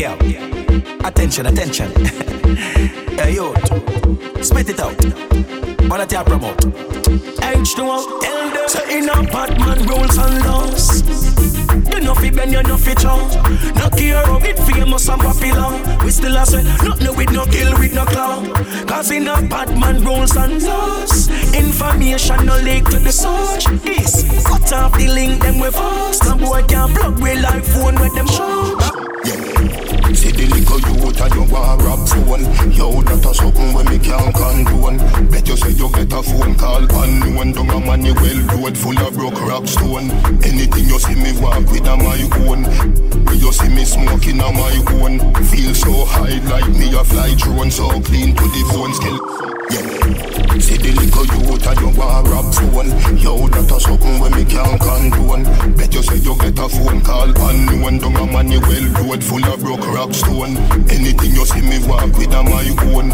Yeah. Attention, attention. hey, yo. Spit it out. Wanna tell promote. H2O, elder. So in a Batman rules and laws. You know fi bend, you know fi chow. No care of it famous and popular. We still a say nothing with no kill with no claw. Cause in a Batman rules and laws. Information no leak to the search This cut off the link them with us. No boy can plug with life phone with them show. Yeah. See the little youth and you want rap phone Yo, that a something when me can't condone. Bet you say you get a phone call unknown Down a money well road full of broke rock stone. Anything you see me walk with a my own. You see me smoking a my own. Feel so high like me a fly drone So clean to the bone skill you get a phone call unknown Down a well road full of broke rock stone. Anything you see me walk with a my own.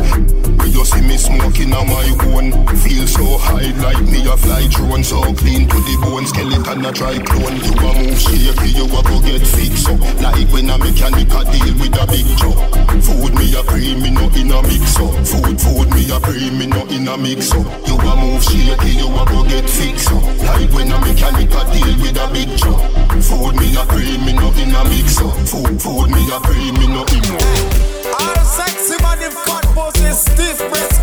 When you see me smoking a my own. Feel so high like me a fly drone. So clean to the bone skeleton a try clone. You a move shaky you a go get fixed. Up Like when a mechanic a deal with a big truck Food me a pre me no in a mix. Up Food food me a pre me no in a mix. Up You a move shaky you a go get fixed. Up Like when a mechanic a deal with a big truck Food me a pre me no in a mix up Food food me a pre me no in a All sexy body fat pussy stiff breast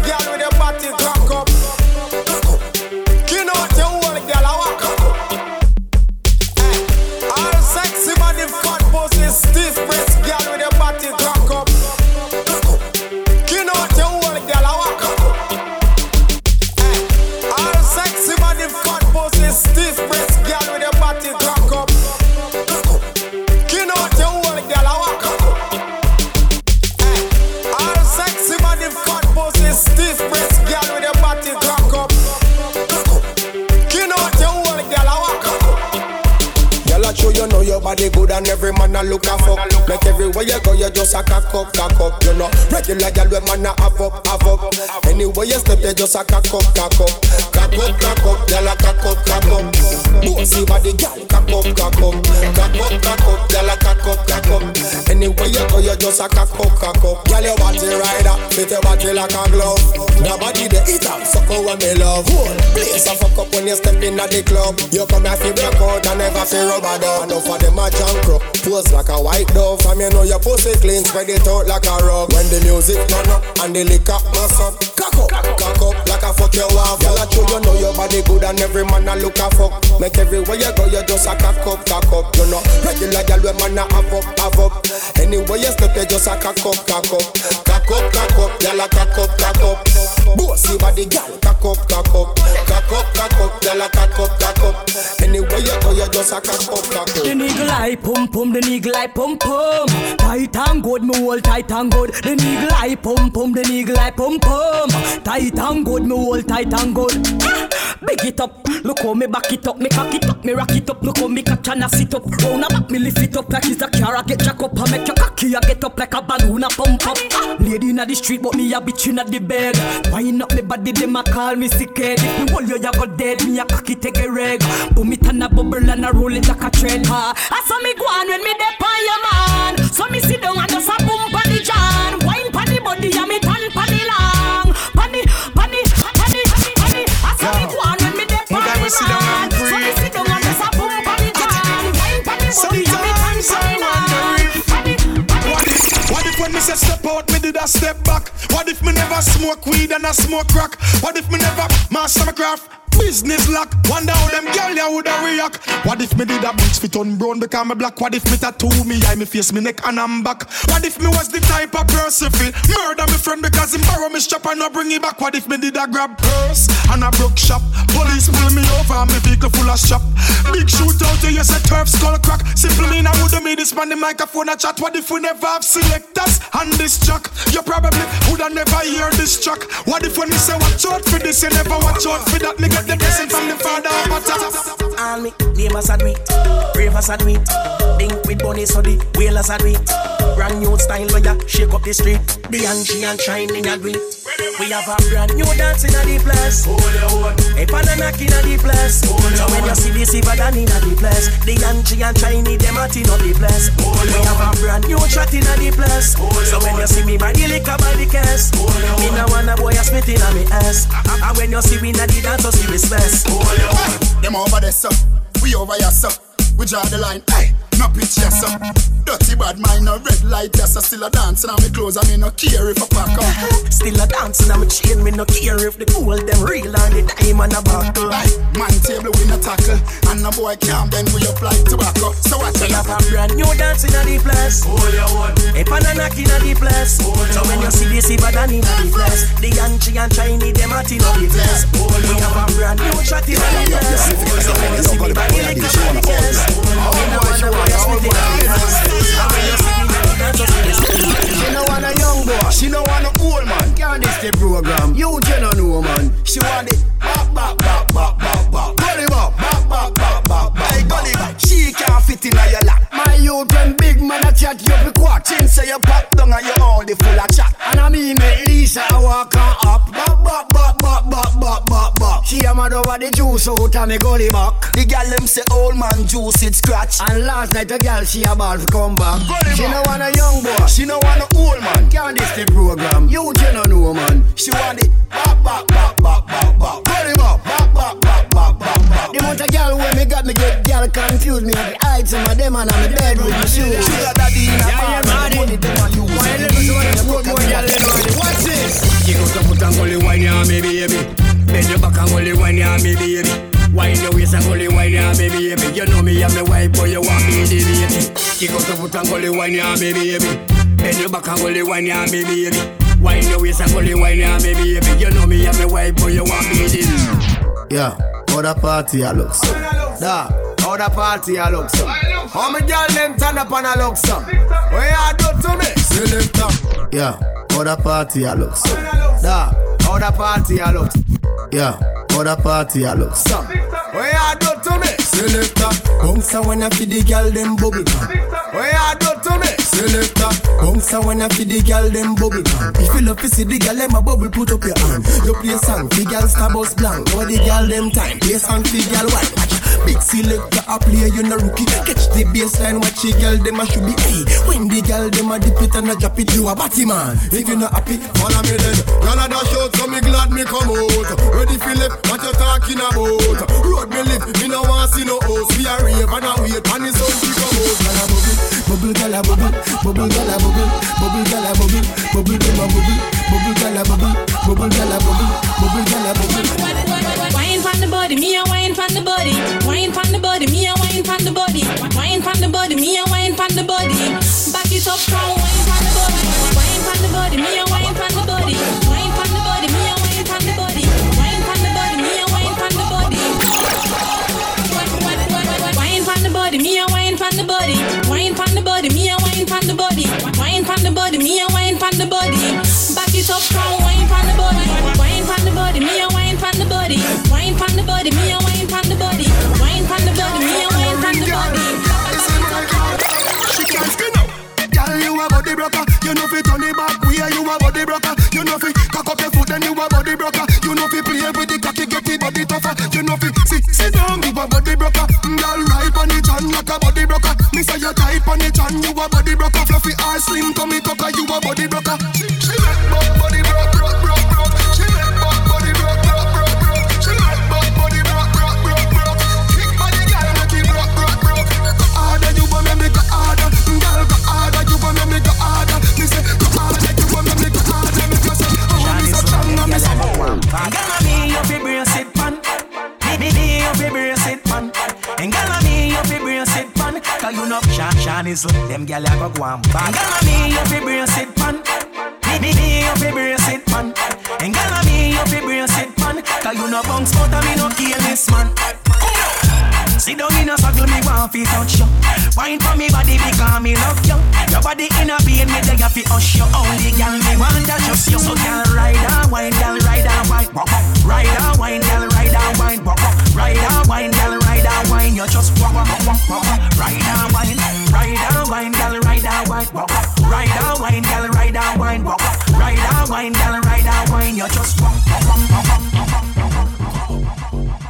just a cock up, cock up, cock up, cock up. Girl, a cock up, cock up. Bossy body, girl, cock up, cock up, cock up, cock up. Girl, a cock up, cock up. Anywhere you go, you just a cock up, cock up. Girl, your body rider, fit your body like a glove. The body the eater, suck out when me love. Whole place a fuck up when you step in at the club. You come here fi break out and never fi rubber dub. Enough of them a junk crook, pose like a white dove. From you know your pussy clean, spread it out like a rug. When the music turn up and the liquor bust up, cock up, cock up like a fuck you off. Girl, I show you know your body good and every man a look a fuck. Make everywhere you go, you just a cock up, cock up. You know regular girl when man a have up, have up. Anywhere you step, you just a cock up, cock up, cock up, cock up. Girl, a cock up, cock up. Bossy body, girl, cock up, cock up, cock up, cock up. Girl, a cock up, cock up. Anywhere you go, you just a cock up, cock up. The nigga eye pum pum, the nigga eye pum pum. Tight and good, me hold tight and good. The nigga eye pum pum, the nigga eye pum pum. Tight and good, me hold tight and good. Big it up, look how me back it up, me cock it up, me rock it up. Look how me catch and I sit up. Round about me lift it up like it's a car. I get jack up, I make your cocky, I get up like a balloon, I pump up. Lady inna the street, but me a bitch inna the bed. Wind up me body, them a call me sick head. If me hold you, you go dead. Me a cocky take a reg. Boom it and a bubble and a roll it like a trend. Ha. I saw me go on when me dep on your man. So me sit down and just a boom the body and me turn Sometimes I the long. Pon the, pon the. What if, what if when me say step out, me did a step back? What if me never smoke weed and I smoke crack? What if me never master my craft? Business lock, wonder how them girl ya woulda react. What if me did a bitch fit on brown because me black? What if me tattoo me eye, me face, me neck and I'm back? What if me was the type of person fi murder me friend because him borrow me strap and not bring it back? What if me did a grab purse and a broke shop? Police pull me over and me vehicle full of shop. Big shootout, you say turf skull crack. Simple mean I woulda made this man the microphone a chat. What if we never have selectors on this track? You probably woulda never hear this track. What if when me say watch out for this, you never watch out for that? Me get the blessing from the father of top. All me, neighbors a do it, ravers a do it. Dink with bunny so the whalers a do it. Brand new style where ya shake up the street. The Angie and shining a do it. We have a brand new dance in a the place. A pananak in a the place. So when you see the silver than in a the place. The Angie and shiny them at in a the place. We have a brand new shot inna the place. So when you see me body lick a body case, me no want a boy a spit inna me ass. When you see me inna the dance, see respect. Oh, Them over there, so we over here, so we draw the line. Hey no picture so Dirty bad mind, no red light, yes, I still a dancing on me clothes, I mean no care if I pack up. Still a dancing on me chain, me no care if the gold them real and the diamond a buckle. Aye, man table we no tackle, and no boy can't bend we apply tobacco. So what you have a brand new dancing at the place. Oh, yeah, what? A pan and knock in the place. Oh, so when you see this, see bad in the place. The Yankee and Chinese, them at in the place. Oh, we have a brand new shot in the place. So when you see me bad in the place. Oh, boy, she no want a young boy, she no want a old man. Can't this the program? You just know man. She want it back, back, back, back, back, back. Gully back, back, back, back, back, back. Hey, gully back. She can't fit in your lap. My youth and big man a chat you be quack. Chin say you pop down and you all the full of chat. And I mean make Lisa walk on up. Back, back, back, back, back, back, back. She a mad over the juice out of me gully back. The gal them say old man juice it scratch. And last night a gal she a ball to come back. She no want a young boy, she no want a old man. Can't this the program? You just no know man. She want it back, back, back, back, back, back. Gully back, back, back, back, back, back, back. The amount of gal when me got me get gal confused me. I hide some of them and I'm in bed with my shoes. Sugar daddy in a bar, money them a use. Why let me see what you put more gal in already? Watch this. You go to put on gully wine, yeah, me baby. Bend your back and gully wine, yeah, me baby. Wine your waist and gully wine, yeah, baby, baby. You know me, I'm the wife, boy, you want me, the baby. Kick out the foot and gully wine, yeah, baby, baby. Bend your back and gully wine, yeah, baby, baby. Wine your waist and gully wine, yeah, baby, baby. You know me, I'm the wife, boy, you want me, the Yeah, how the party I look so. Da, how the party I look so. How me girl them turn up and I look so. What you do to me? Selector. Yeah, how the party I look so. Da, how the party I look. Yeah. For the party I look some. What you do to me? Selector. Bounce when I feed the girl them bubble gum. What you do to me? Selector. Bounce when I feed the girl them bubble gum. If you love to see the girl them a bubble, put up your hand. You play song, the girl star blank. What the girl them time? Play song, the girl white. Big selector a play, you no rookie. Catch the baseline, watch the girl them a should be. Hey, when the girl them a dip it and a drop it, you a batty man. If you not happy, follow me then. Girl a dash out, so me glad me come out. Ready left, what you talking about? Road me live, me no want see no house. We a rave and a wait, and it's on to come out. Bubble, gala bubble, bubble gala bubble, bubble gala bubble, bubble gala bubble, bubble gala bubble, bubble gala bubble, bubble gala bubble. From the body, me a wine from the body. Wine from the body, me a wine from the body. Wine from the body, me a wine from the body. Back it up strong, wine from the body. Wine from the body, me a wine from the body. Wine from the body, me a wine from the body. Wine from the body, me a wine from the body. Wine from the body, me a wine from the body. Wine from the body, me a wine from the body. Wine from the body, me a wine from the body. Back it up strong, body, me a wine from the body. Wine from the body, me a wine from the body. She can't skin out. Girl, you a body broker. You know fi turn it back. We are you a body broker. You know fi cock up your foot and you a body broker. You know fi play with the cocky, get the body tougher. You know fi sit sit down, you a body broker. Mm, girl, ride on it and like a body broker. Me say you tight on it and you a body broker. Fluffy or slim, tummy tucker, you a body broker. Is them gyal a go go and bang. Gala me, you fi brace it, pan. Me, me, me, you fi brace it, pan. And gala me, you fi brace it, pan. Cause you know bounce out and me no kill this man. Sit down in a circle, me want fi touch you. Wine for me body because me love you. Your body in a pain, me there fi hush you. Only girl me want that just you. So girl ride and wine, girl ride and wine, walk up. Ride and wine, girl ride and wine, walk up. Ride and wine, girl ride and wine. You just walk. Ride and wine, ride and wine, girl ride and wine, wine, wine. You.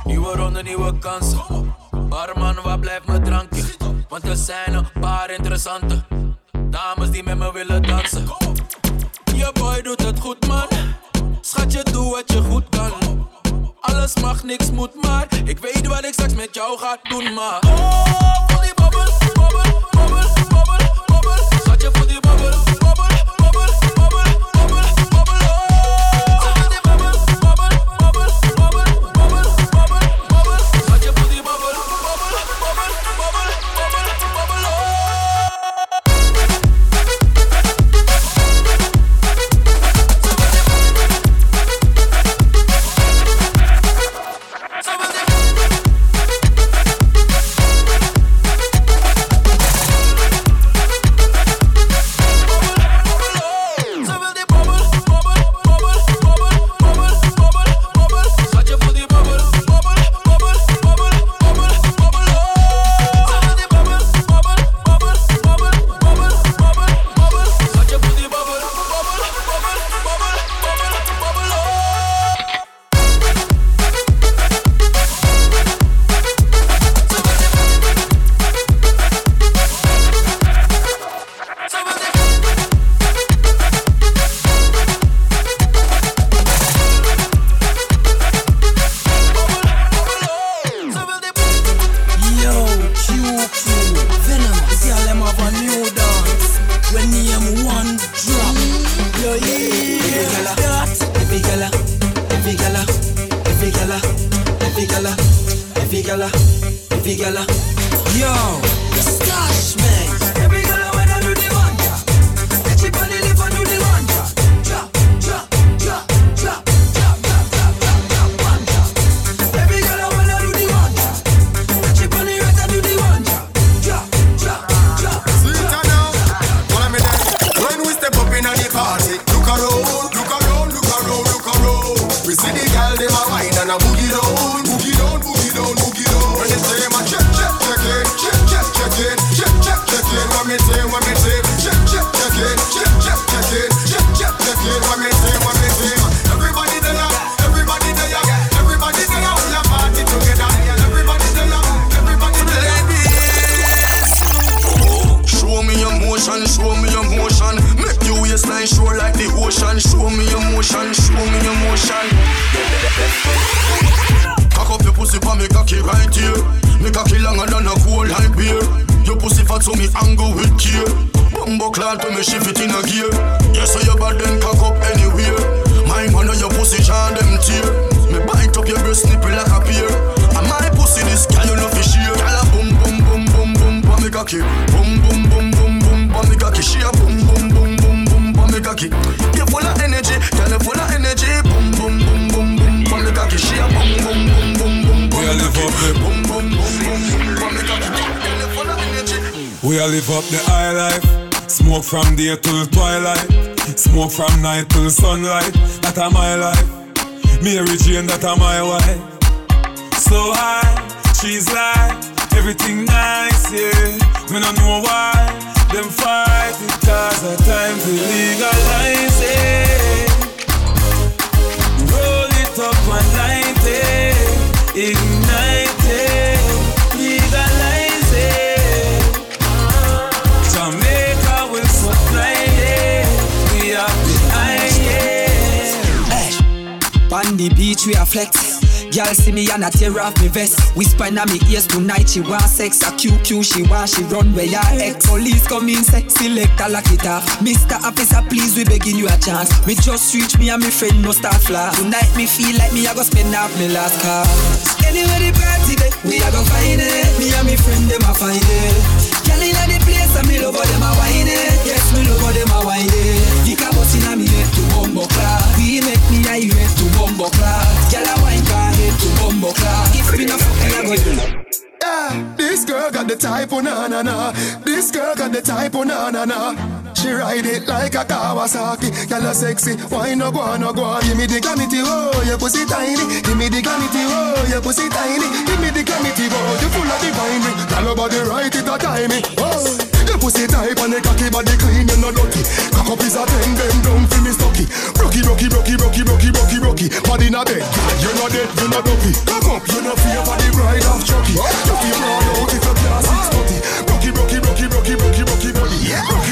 Nieuwe ronde, nieuwe kansen. Barman, waar blijft mijn drankje? Want er zijn een paar interessante dames die met me willen dansen. Je boy doet het goed man. Schatje, doe wat je goed kan. Alles mag, niks moet maar. Ik weet wat ik straks met jou ga doen, maar. Oh, van die babbel, babbel, babbel, babbel, babbel. Schatje, voor die babbel. and my bite up your snippy like a peer. I'm my pussy this girl you know fish here. Girl a We all live up the high life. Smoke from day till twilight. Smoke from night till sunlight. That a my life. Mary Jane, that a my wife. So high, she's like everything nice, yeah. We don't know why them fight. Tear off me vest. Whisper in me ears tonight, she want sex. A QQ, she want, she run where your ex. Police come in, say, select a lock it off. Mr. Officer, please, we begging you a chance. Me just reach me and me friend no start fly. Tonight me feel like me, I go spend off me last car. Anyway, the party day, we a go find it. Me and me friend, them a find it. Girl inna the place, and me love them a whine it. Yes, me love them a whine it. Type, oh na na na. This girl got the type, oh na na na. She ride it like a Kawasaki. Girl a sexy, why no go on, no go on. Give me the glamity, oh your pussy tiny. Give me the glamity, oh your pussy tiny. Give me the glamity, oh you full of divine. Girl your body right it a timing. Oh. Your pussy tight and the cocky body clean, you no dirty. Cock up is a ten, them down for me stocky. Rocky, rocky, rocky, rocky, rocky, rocky, rocky. Body not dead, you no dead, you no dopey. Cock up, you no fear for the bride of Chucky. You feel proud out if you can't rocky, rocky, rocky, rocky, rocky, yeah.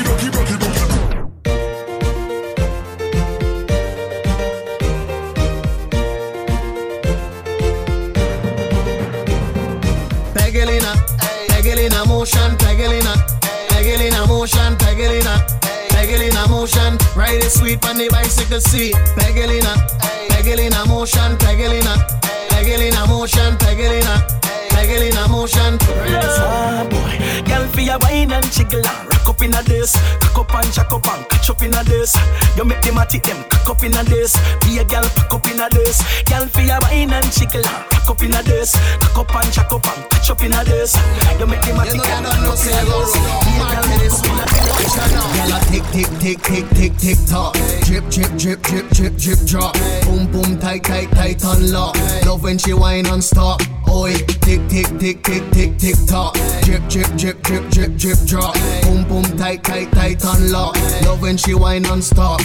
motion, pegelina, pegelina motion, pegelina, pegelina motion. Ride it sweet on bicycle seat. Pegelina, pegelina motion, pegelina, pegelina motion, pegelina. Pegelina motion. Ah, boy, girl, for your wine and jiggle rock up in a this, cock up and jack up and catch up in a this. You make them a tick them, cock up in a this. Be a girl, pack up in a this. Girl, for your wine and jiggle rock up in a this, cock up and jack up and catch up in a this. You make them a tick them, cock up in a this. Be a girl, pack up in a this. Girl, tick tick tick tick tick tick tock. Drip drip drip drip drip drip drop. Boom boom tight tight tight unlock. Love when she whine on stop. Oi, tick tick tick tick tick tick tick tock. Drip drip drip drip drip drip drop. Boom boom tight tight tight unlock. Love when she whine on stop.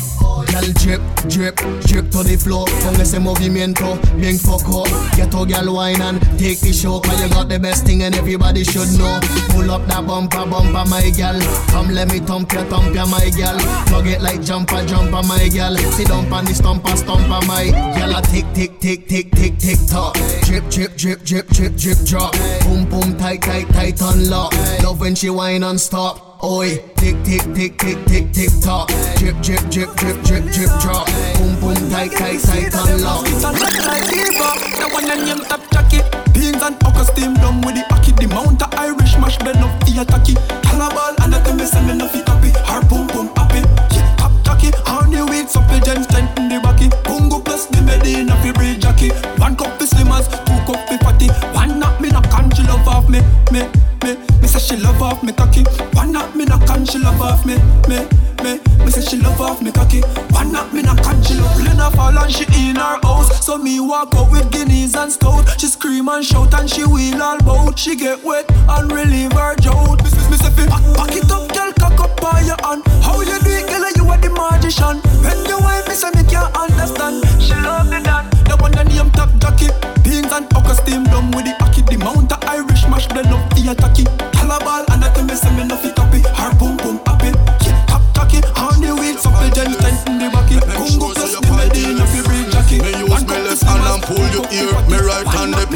Girl drip drip drip to the floor. Con ese movimiento bien foco. Get to girl wine and take the show. Cause you got the best thing and everybody should know. Pull up that bumper bumper my girl. Come let me thump your thump your my girl. Plug it like jumper jumper my girl. Sit down on the stumper stumper my girl. Tick tick tick tick tick tick tock. Drip drip drip drip drip drip drop. Boom boom tight tight tight unlock. Love when she whine on stop. Oi, tick tick tick tick tick tick tock. Drip drip drip drip drip drip drop. Boom boom tight tight tight unlock. The one and name top jacket. Beans and okra steam done with the hockey. The mount of Irish mash blend up the attacky. And shout and she wheel all bout. She get wet and relieve her drought.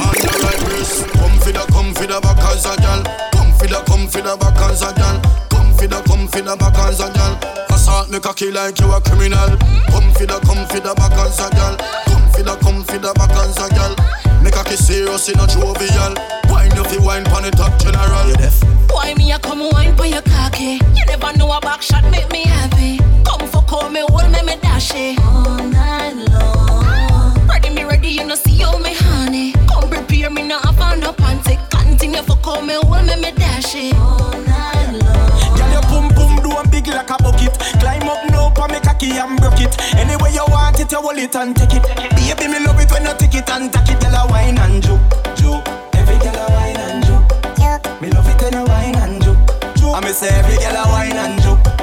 On your right wrist. Come for the, come for the back as a gal. Come for the, come for the back as a gal. Come for the, come for the back as a gal. Assault me cocky like you a criminal. Come for the, come for the back as a gal. Come for the, come for the back as a gal. Make a kiss serious in a jovial. Wine if you wine pon the top general. You deaf? Why me a come wine for your cocky? You never know a back shot make me happy. Come for call me, hold me, me dash it. All night long. Ready me ready, you know see you me honey. Come prepare me now, I found no panty. Continue for call me, hold me, me dash it. All night long. Girl, your pum pum do a big like a bucket. Climb up now, pa me cocky and broke it. Anyway you want it, you hold it and take it. Baby, me love it when you take it and take it. Girl, a wine and juke, juke. Every girl a wine and juke. Me love it when you wine and juke, juke. I me say every girl a wine and juke.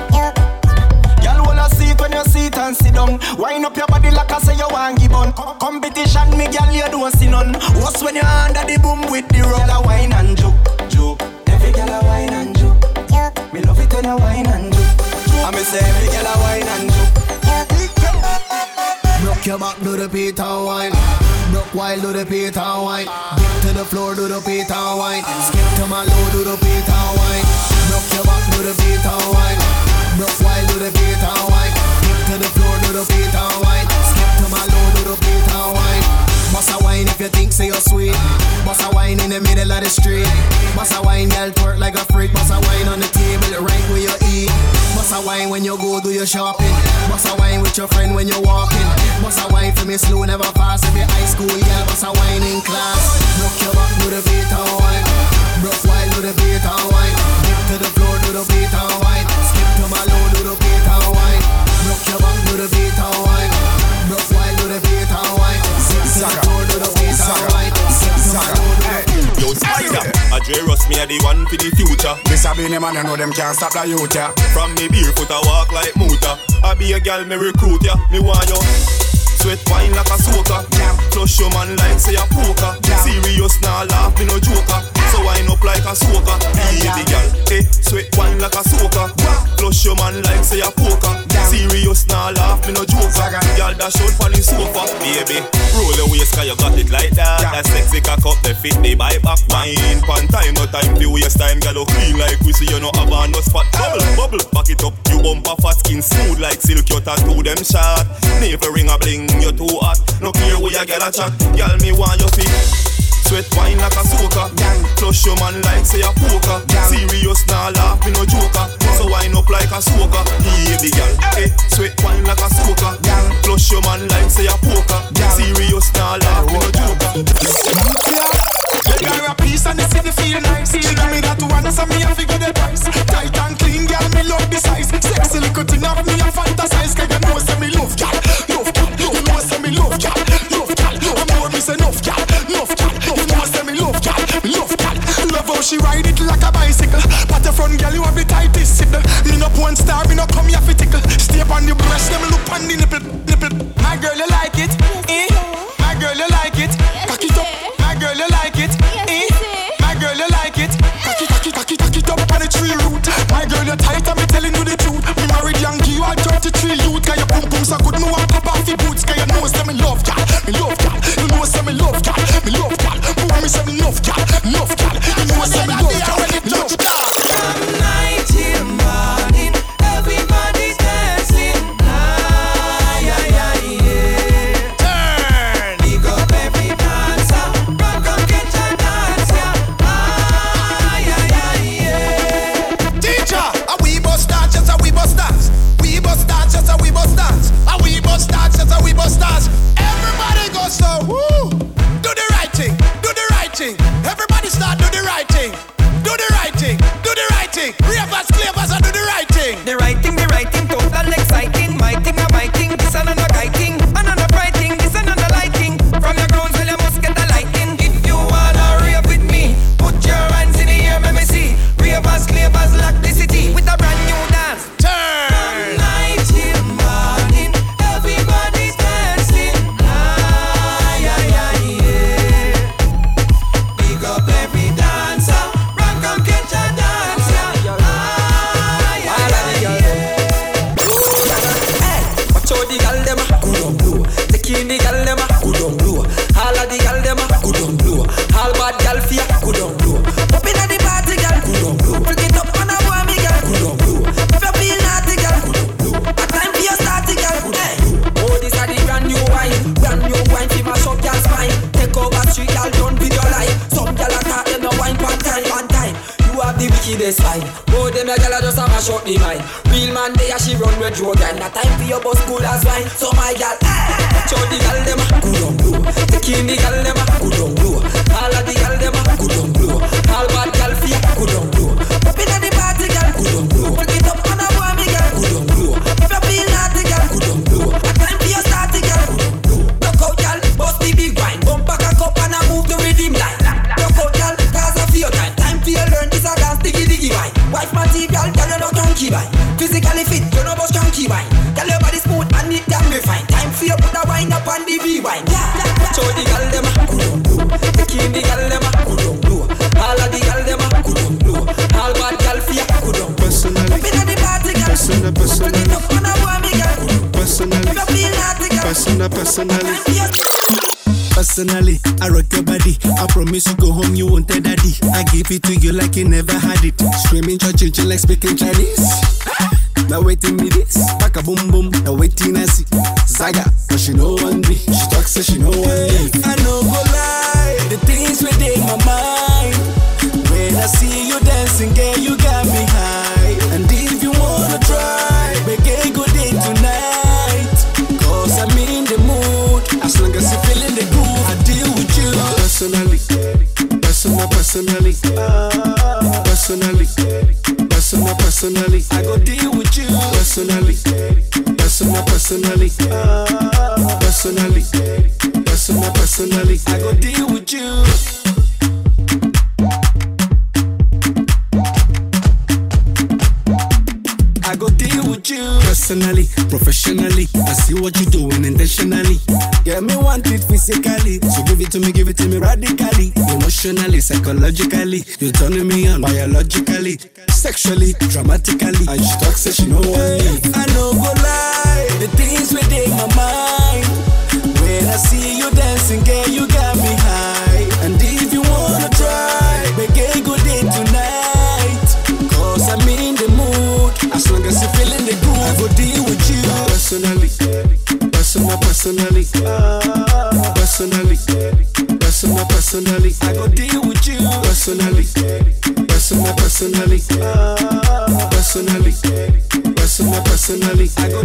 Girl, wanna see it when you sit and sit down. Wind up your body like I say you want give on. Co- Competition, me girl, you don't see none. What's when you under the boom with the roll a wine and juke, juke. Every girl a wine and juke. Me love it when you wine and juke. I me say every girl a wine and juke. Rock your back, do the beat and wine. Rock while do the beat and wine. Dip to the floor, do the beat and wine. Skip to my low, do the beat and wine. Rock your back, do the beat and wine. Rock while do the beat and wine. To the floor, do the beat and wine. Skip to my low, do the beat and wine. Boss a wine if you think say you're sweet. Boss a wine in the middle of the street. Boss a wine, girl twerk like a freak. Boss a wine on the table, right where you eat. Boss a wine when you go do your shopping. Boss a wine with your friend when you're walking. Boss a wine for me slow, never fast. If you high school, yeah, boss a wine in class. Rock your back, do the beat and wine. Rock while do the beat and wine. Dip to the floor, do the beat and Spider, I J Ross me a the one for the future. This a be man, you know them can't stop the youth, yeah. From me barefoot I walk like Muta. I be a gal me recruit ya, me want you. Sweat wine like a soaker. Flush your man like say a poker. Serious now laugh me no joker. So wine up like a soaker. The gal, eh? Sweat wine like a soaker. Flush your man like say a poker. Serious now laugh me no joker. Gal dash out for the sofa, baby. Roll your waist 'cause you got it like that. That sexy cock up the fit the buy back wine. Pan time no time to waste time. You clean like we see you no have no spot. Bubble bubble, back it up. You bumper fat skin smooth like silk, your tattoo them shot. Never ring a bling, you too hot. No care where you get a chat, girl me want your feet. Sweat wine like a soaker Plus your man like say a poker. Serious nah laugh me no joker. So wine up like a soaker Baby girl Hey. Eh, sweat wine like a soaker Plus your man like say a poker. Serious nah laugh me no joker. Girl, a piece and the city feel nice. She give me that one, so me a figure the price. Tight and clean, girl, me love the size. Sexy little thing of me a fantasize. Cause you know say me love, girl, love, girl. You know say me love, girl. Me say enough, girl, love, girl. You know say me love, girl, love, girl. Love how she ride it like a bicycle. But the front girl, you have the tightest signal. Me no porn star, me no come here for tickle. Stay on the breast, them look on the nipple, nipple. My girl, you like it, eh? My girl, you like it. Cock it up. My girl, you like it, eh? My girl, you like it. Cock it, cock it, cock it, cock it up on the tree root. My girl, you tight, I'm telling you the truth. Me married young, you are 33 youth. Cause your pum pum so good, me want pop off your boots. Cause you know say me love y'all, me love y'all. Say me love y'all, me love y'all. Boy, me say me love y'all, love y'all. You know say me love y'all, your boss good as wine. So my gal, personally. Time for your Personally, I rock your body. I promise you go home, you won't tell daddy. I give it to you like you never had it. Screaming, churching, like speaking Chinese. Now waiting me this, back a boom boom. Now waiting I see Zaga, but she know one me. She talks so she know one me. I know go lie, the things within my mind. When I see you dancing, girl, you got personally, personally, personal, personally. I go deal with you. Personally, personal, personally, personally, personal, personally. I psychologically. You're turning me on biologically, sexually, dramatically. And she talks, say she know what I know go lie, the things within my mind. When I see you dancing, girl, you personally, personally, personal, personally. I go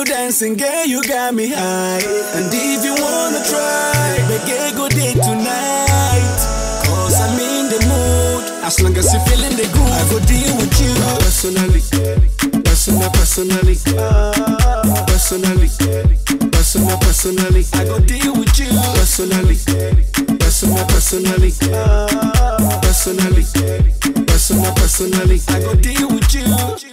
you dancing, girl, you got me high. And if you wanna try, make go day tonight. Cause I'm in the mood. As long as you feeling the groove, I go deal with you. Personally, personal, personally, personally, personal, personally. I go deal with you. Personally, personal, personally, personally, personal, personally. I go deal with you.